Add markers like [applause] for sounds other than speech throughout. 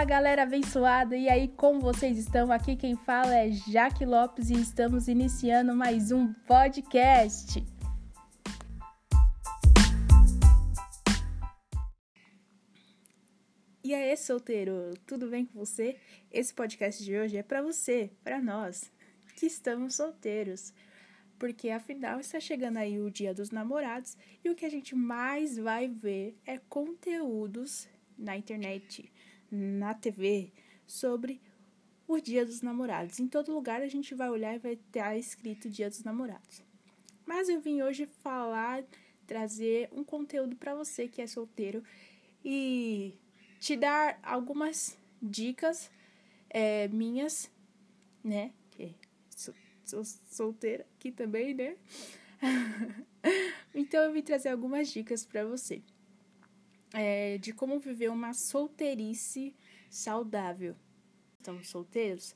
Fala galera abençoada, e aí como vocês estão? Aqui quem fala é Jaque Lopes e estamos iniciando mais um podcast. E aí, solteiro, tudo bem com você? Esse podcast de hoje é para você, para nós que estamos solteiros. Porque afinal está chegando aí o Dia dos Namorados e o que a gente mais vai ver é conteúdos na internet, na TV, sobre o Dia dos Namorados. Em todo lugar a gente vai olhar e vai estar escrito Dia dos Namorados. Mas eu vim hoje falar, trazer um conteúdo para você que é solteiro e te dar algumas dicas é, minhas, né? Que sou, sou solteira aqui também, né? [laughs] então eu vim trazer algumas dicas para você é, de como viver uma solteirice saudável. Estamos solteiros?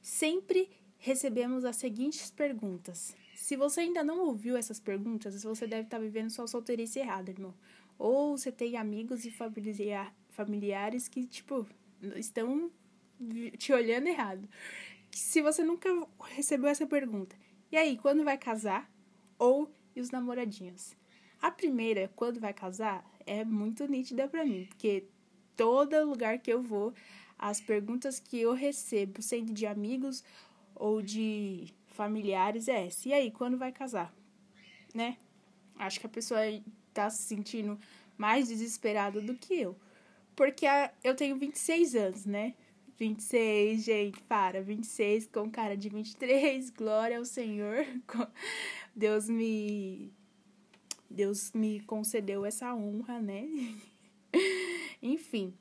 Sempre recebemos as seguintes perguntas. Se você ainda não ouviu essas perguntas, você deve estar vivendo sua solteirice errada, irmão. Ou você tem amigos e familiar, familiares que, tipo, estão te olhando errado. Se você nunca recebeu essa pergunta, e aí, quando vai casar? Ou e os namoradinhos? A primeira, quando vai casar, é muito nítida para mim, porque todo lugar que eu vou, as perguntas que eu recebo, sendo de amigos ou de familiares, é essa. E aí, quando vai casar? Né? Acho que a pessoa tá se sentindo mais desesperada do que eu. Porque eu tenho 26 anos, né? 26, gente, para, 26 com cara de 23, glória ao Senhor. [laughs] Deus me Deus me concedeu essa honra, né? [laughs] Enfim,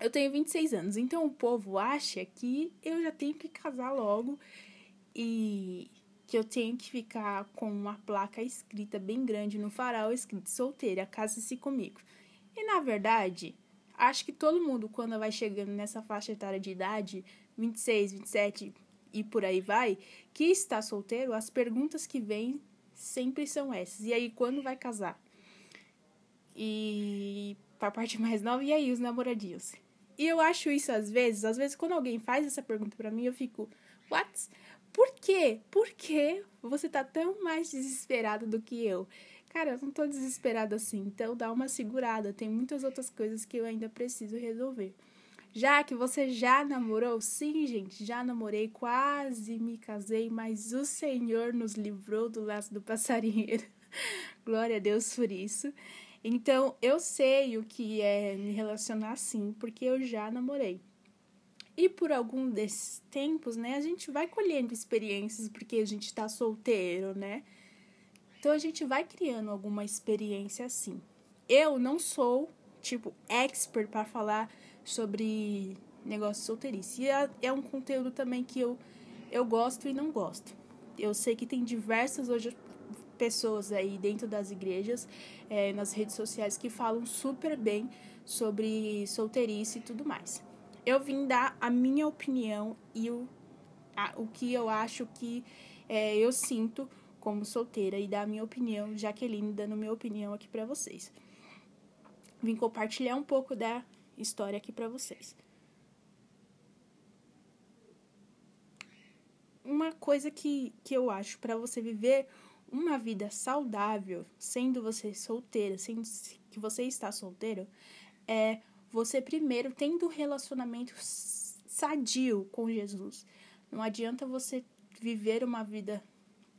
eu tenho 26 anos, então o povo acha que eu já tenho que casar logo e que eu tenho que ficar com uma placa escrita bem grande no farol escrito solteira, case-se comigo. E na verdade, acho que todo mundo quando vai chegando nessa faixa etária de idade, 26, 27 e por aí vai, que está solteiro, as perguntas que vêm sempre são essas. E aí, quando vai casar? E pra parte [laughs] mais nova, e aí, os namoradinhos? E eu acho isso às vezes, às vezes quando alguém faz essa pergunta para mim, eu fico, what? Por quê? Por que você tá tão mais desesperado do que eu? Cara, eu não tô desesperada assim, então dá uma segurada, tem muitas outras coisas que eu ainda preciso resolver. Já que você já namorou? Sim, gente, já namorei, quase me casei, mas o Senhor nos livrou do laço do passarinheiro. [laughs] Glória a Deus por isso. Então, eu sei o que é me relacionar assim, porque eu já namorei. E por algum desses tempos, né, a gente vai colhendo experiências porque a gente tá solteiro, né? Então a gente vai criando alguma experiência assim. Eu não sou, tipo, expert para falar sobre negócio de solteirice. E é, é um conteúdo também que eu, eu gosto e não gosto. Eu sei que tem diversas hoje pessoas aí dentro das igrejas, é, nas redes sociais, que falam super bem sobre solteirice e tudo mais. Eu vim dar a minha opinião e o, a, o que eu acho que é, eu sinto como solteira e dar a minha opinião, Jaqueline dando minha opinião aqui para vocês. Vim compartilhar um pouco da história aqui para vocês. Uma coisa que, que eu acho para você viver uma vida saudável, sendo você solteira, sendo que você está solteiro, é você primeiro tendo um relacionamento sadio com Jesus. Não adianta você viver uma vida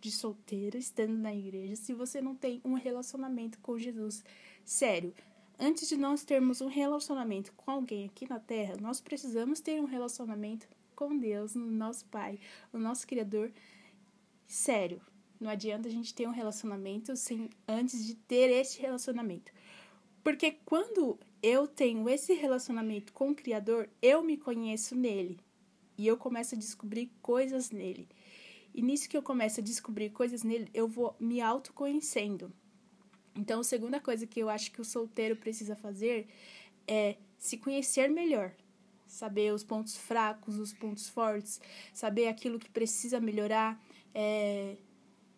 de solteira estando na igreja se você não tem um relacionamento com Jesus sério. Antes de nós termos um relacionamento com alguém aqui na Terra, nós precisamos ter um relacionamento com Deus, nosso Pai, o nosso Criador. Sério, não adianta a gente ter um relacionamento sem antes de ter este relacionamento. Porque quando eu tenho esse relacionamento com o Criador, eu me conheço nele e eu começo a descobrir coisas nele. E nisso que eu começo a descobrir coisas nele, eu vou me autoconhecendo. Então, a segunda coisa que eu acho que o solteiro precisa fazer é se conhecer melhor. Saber os pontos fracos, os pontos fortes, saber aquilo que precisa melhorar. É,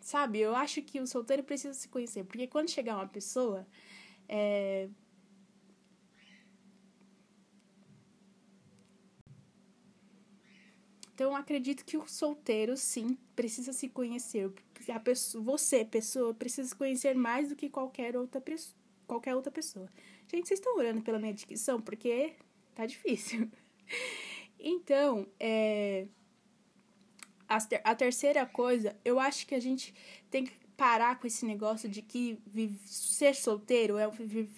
sabe, eu acho que o solteiro precisa se conhecer, porque quando chegar uma pessoa, é, Então, acredito que o solteiro, sim, precisa se conhecer. A pessoa, você, pessoa, precisa se conhecer mais do que qualquer outra, qualquer outra pessoa. Gente, vocês estão orando pela minha dicção? Porque tá difícil. [laughs] Então, é, a, ter, a terceira coisa, eu acho que a gente tem que parar com esse negócio de que ser solteiro é,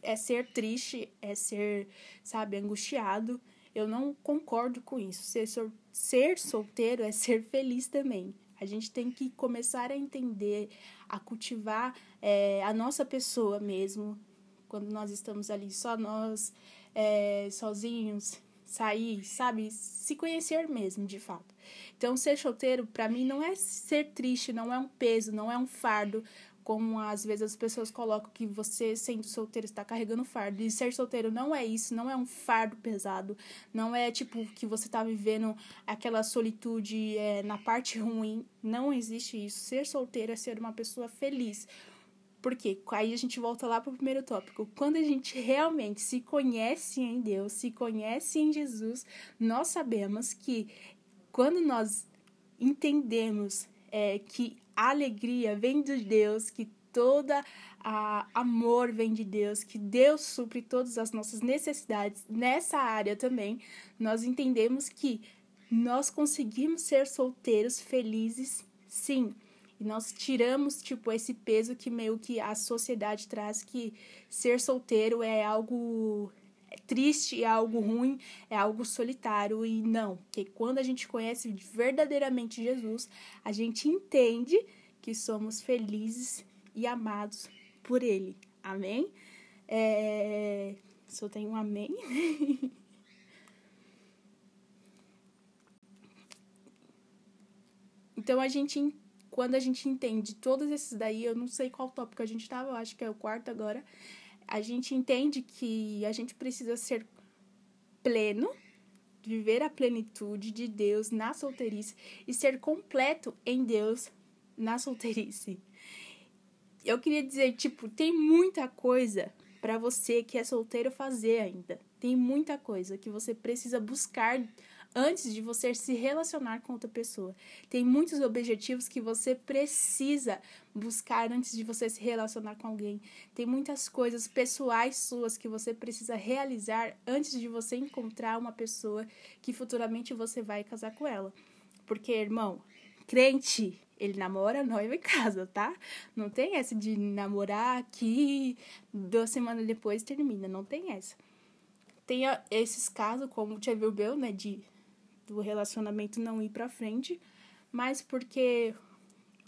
é ser triste, é ser, sabe, angustiado. Eu não concordo com isso. Ser, ser solteiro é ser feliz também. A gente tem que começar a entender, a cultivar é, a nossa pessoa mesmo, quando nós estamos ali só nós, é, sozinhos, sair, sabe? Se conhecer mesmo, de fato. Então, ser solteiro, para mim, não é ser triste, não é um peso, não é um fardo, como às vezes as pessoas colocam que você, sendo solteiro, está carregando fardo. E ser solteiro não é isso, não é um fardo pesado, não é tipo que você está vivendo aquela solitude é, na parte ruim. Não existe isso. Ser solteiro é ser uma pessoa feliz. Porque aí a gente volta lá para o primeiro tópico. Quando a gente realmente se conhece em Deus, se conhece em Jesus, nós sabemos que quando nós entendemos é, que alegria vem de Deus, que toda a amor vem de Deus, que Deus supre todas as nossas necessidades nessa área também, nós entendemos que nós conseguimos ser solteiros felizes, sim. E nós tiramos, tipo, esse peso que meio que a sociedade traz que ser solteiro é algo triste, é algo ruim, é algo solitário e não, que quando a gente conhece verdadeiramente Jesus, a gente entende que somos felizes e amados por Ele. Amém? É... Só tem um amém. [laughs] então a gente, quando a gente entende todos esses daí, eu não sei qual tópico a gente estava, eu acho que é o quarto agora a gente entende que a gente precisa ser pleno, viver a plenitude de Deus na solteirice e ser completo em Deus na solteirice. Eu queria dizer, tipo, tem muita coisa para você que é solteiro fazer ainda. Tem muita coisa que você precisa buscar antes de você se relacionar com outra pessoa. Tem muitos objetivos que você precisa buscar antes de você se relacionar com alguém. Tem muitas coisas pessoais suas que você precisa realizar antes de você encontrar uma pessoa que futuramente você vai casar com ela. Porque, irmão, crente, ele namora, noiva e casa, tá? Não tem essa de namorar aqui, duas semanas depois termina, não tem essa. Tem esses casos, como o Tia Bell, né, de do relacionamento não ir para frente, mas porque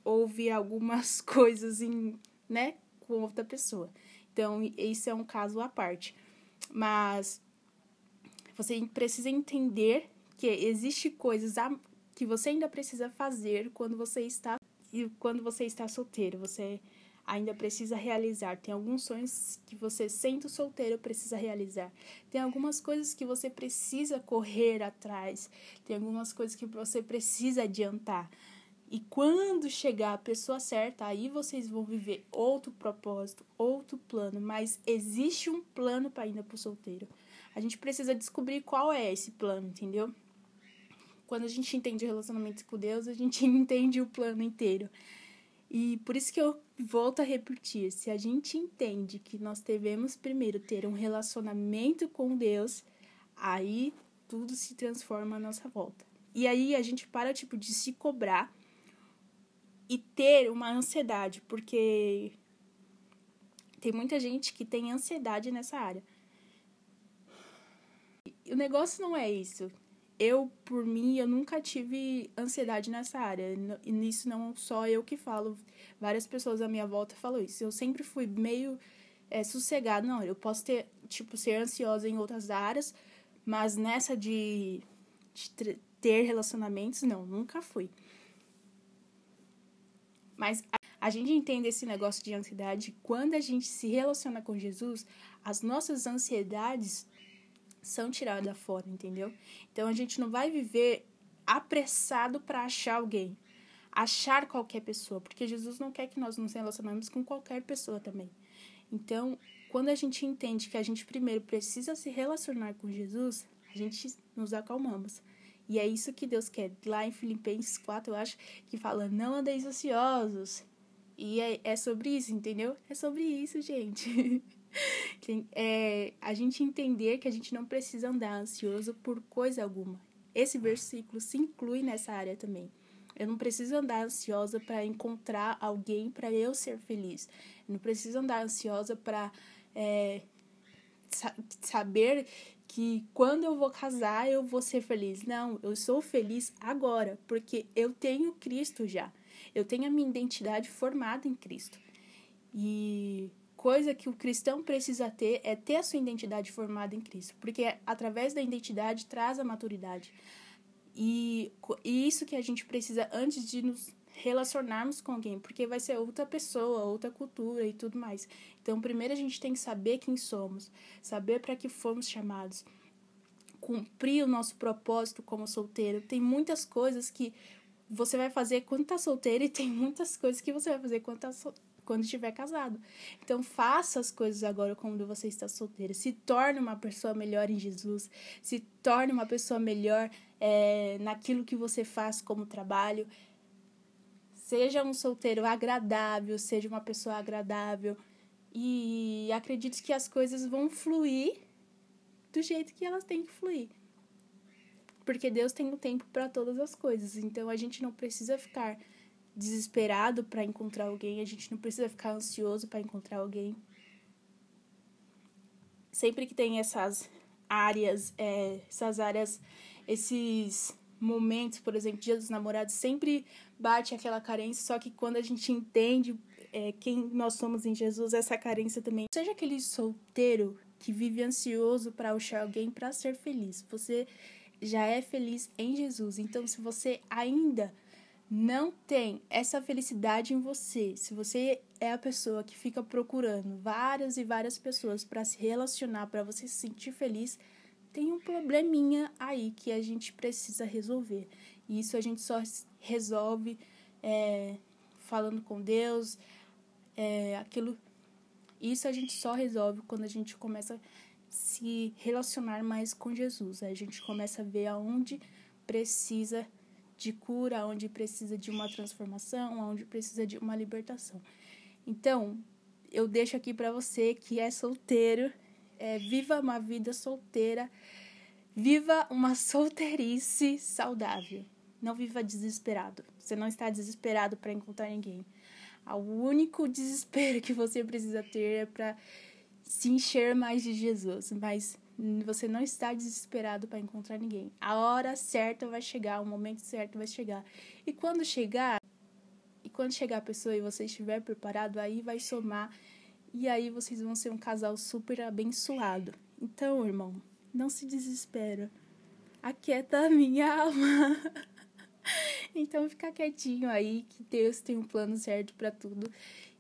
houve algumas [laughs] coisas em, né, com outra pessoa. Então, esse é um caso à parte. Mas você precisa entender que existe coisas que você ainda precisa fazer quando você está quando você está solteiro. Você ainda precisa realizar. Tem alguns sonhos que você, sendo solteiro, precisa realizar. Tem algumas coisas que você precisa correr atrás. Tem algumas coisas que você precisa adiantar. E quando chegar a pessoa certa, aí vocês vão viver outro propósito, outro plano. Mas existe um plano para ainda para o solteiro. A gente precisa descobrir qual é esse plano, entendeu? Quando a gente entende o relacionamento com Deus, a gente [laughs] entende o plano inteiro. E por isso que eu volto a repetir: se a gente entende que nós devemos primeiro ter um relacionamento com Deus, aí tudo se transforma à nossa volta. E aí a gente para tipo de se cobrar e ter uma ansiedade, porque tem muita gente que tem ansiedade nessa área. O negócio não é isso eu, por mim, eu nunca tive ansiedade nessa área. E nisso não só eu que falo, várias pessoas à minha volta falam isso. Eu sempre fui meio é, sossegada. Não, eu posso ter, tipo, ser ansiosa em outras áreas, mas nessa de, de ter relacionamentos, não, nunca fui. Mas a, gente entende esse negócio de ansiedade quando a gente se relaciona com Jesus, as nossas ansiedades são tiradas fora, entendeu? Então a gente não vai viver apressado para achar alguém, achar qualquer pessoa, porque Jesus não quer que nós nos relacionemos com qualquer pessoa também. Então, quando a gente entende que a gente primeiro precisa se relacionar com Jesus, a gente nos acalmamos. E é isso que Deus quer. Lá em Filipenses 4, eu acho que fala: não andeis ansiosos. E é, é sobre isso, entendeu? É sobre isso, gente. [laughs] [laughs] é, a gente entender que a gente não precisa andar ansioso por coisa alguma. Esse versículo se inclui nessa área também. Eu não preciso andar ansiosa para encontrar alguém para eu ser feliz. Eu não preciso andar ansiosa para é, saber que quando eu vou casar eu vou ser feliz. Não, eu sou feliz agora, porque eu tenho Cristo já. Eu tenho a minha identidade formada em Cristo. E coisa que o cristão precisa ter é ter a sua identidade formada em Cristo, porque através da identidade traz a maturidade. E, e isso que a gente precisa antes de nos relacionarmos com alguém, porque vai ser outra pessoa, outra cultura e tudo mais. Então, primeiro a gente tem que saber quem somos, saber para que fomos chamados, cumprir o nosso propósito como solteiro. Tem muitas coisas que você vai fazer quando tá solteiro e tem muitas coisas que você vai fazer quando tá so quando estiver casado. Então faça as coisas agora quando você está solteiro. Se torne uma pessoa melhor em Jesus. Se torne uma pessoa melhor é, naquilo que você faz como trabalho. Seja um solteiro agradável, seja uma pessoa agradável. E acredite que as coisas vão fluir do jeito que elas têm que fluir. Porque Deus tem um tempo para todas as coisas. Então a gente não precisa ficar desesperado para encontrar alguém, a gente não precisa ficar ansioso para encontrar alguém. Sempre que tem essas áreas, é, essas áreas, esses momentos, por exemplo, Dia dos Namorados, sempre bate aquela carência, só que quando a gente entende é, quem nós somos em Jesus, essa carência também. Seja aquele solteiro que vive ansioso para achar alguém para ser feliz. Você já é feliz em Jesus. Então, se você ainda não tem essa felicidade em você, se você é a pessoa que fica procurando várias e várias pessoas para se relacionar, para você se sentir feliz, tem um probleminha aí que a gente precisa resolver. E isso a gente só resolve é, falando com Deus, é, aquilo. Isso a gente só resolve quando a gente começa a se relacionar mais com Jesus. A gente começa a ver aonde precisa de cura, onde precisa de uma transformação, onde precisa de uma libertação. Então, eu deixo aqui para você que é solteiro, é, viva uma vida solteira, viva uma solteirice saudável. Não viva desesperado. Você não está desesperado para encontrar ninguém. O único desespero que você precisa ter é para se encher mais de Jesus, mas você não está desesperado para encontrar ninguém. A hora certa vai chegar, o momento certo vai chegar. E quando chegar, e quando chegar a pessoa e você estiver preparado, aí vai somar e aí vocês vão ser um casal super abençoado. Então, irmão, não se desespera. Aquieta a minha [laughs] alma. então fica quietinho aí que Deus tem um plano certo para tudo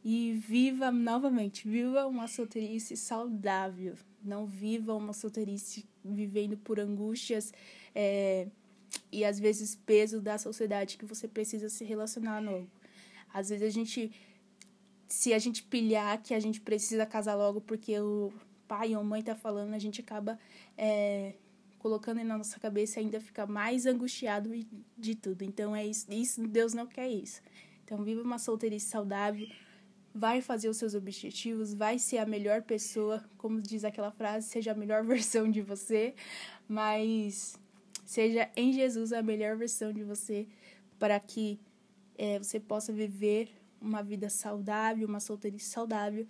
e viva novamente, viva uma solteirice saudável. Não viva uma solteirice vivendo por angústias é, e às vezes peso da sociedade que você precisa se relacionar novo. Às vezes a gente, se a gente pilhar que a gente precisa casar logo porque o pai ou mãe tá falando, a gente acaba é, colocando na nossa cabeça ainda fica mais angustiado de tudo. Então é isso, isso Deus não quer isso. Então viva uma solteirice saudável vai fazer os seus objetivos, vai ser a melhor pessoa, como diz aquela frase, seja a melhor [laughs] versão de você, mas seja em Jesus a melhor versão de você para que é, você possa viver uma vida saudável, uma solteirice saudável.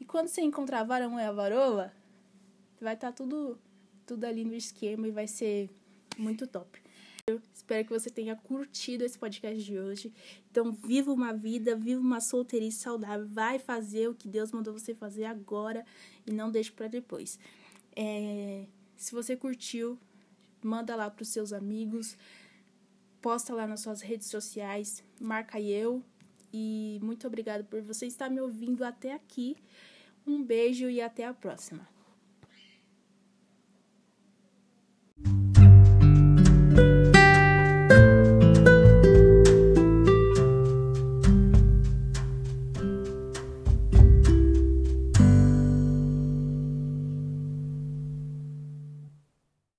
E quando você encontrar varão e a varoa, vai estar tá tudo, tudo ali no esquema e vai ser muito top. Espero que você tenha curtido esse podcast de hoje. Então, viva uma vida, viva uma solteirice saudável. Vai fazer o que Deus mandou você fazer agora e não deixe para depois. É, se você curtiu, manda lá para os seus amigos, posta lá nas suas redes sociais, marca eu. E muito obrigada por você estar me ouvindo até aqui. Um beijo e até a próxima. thank you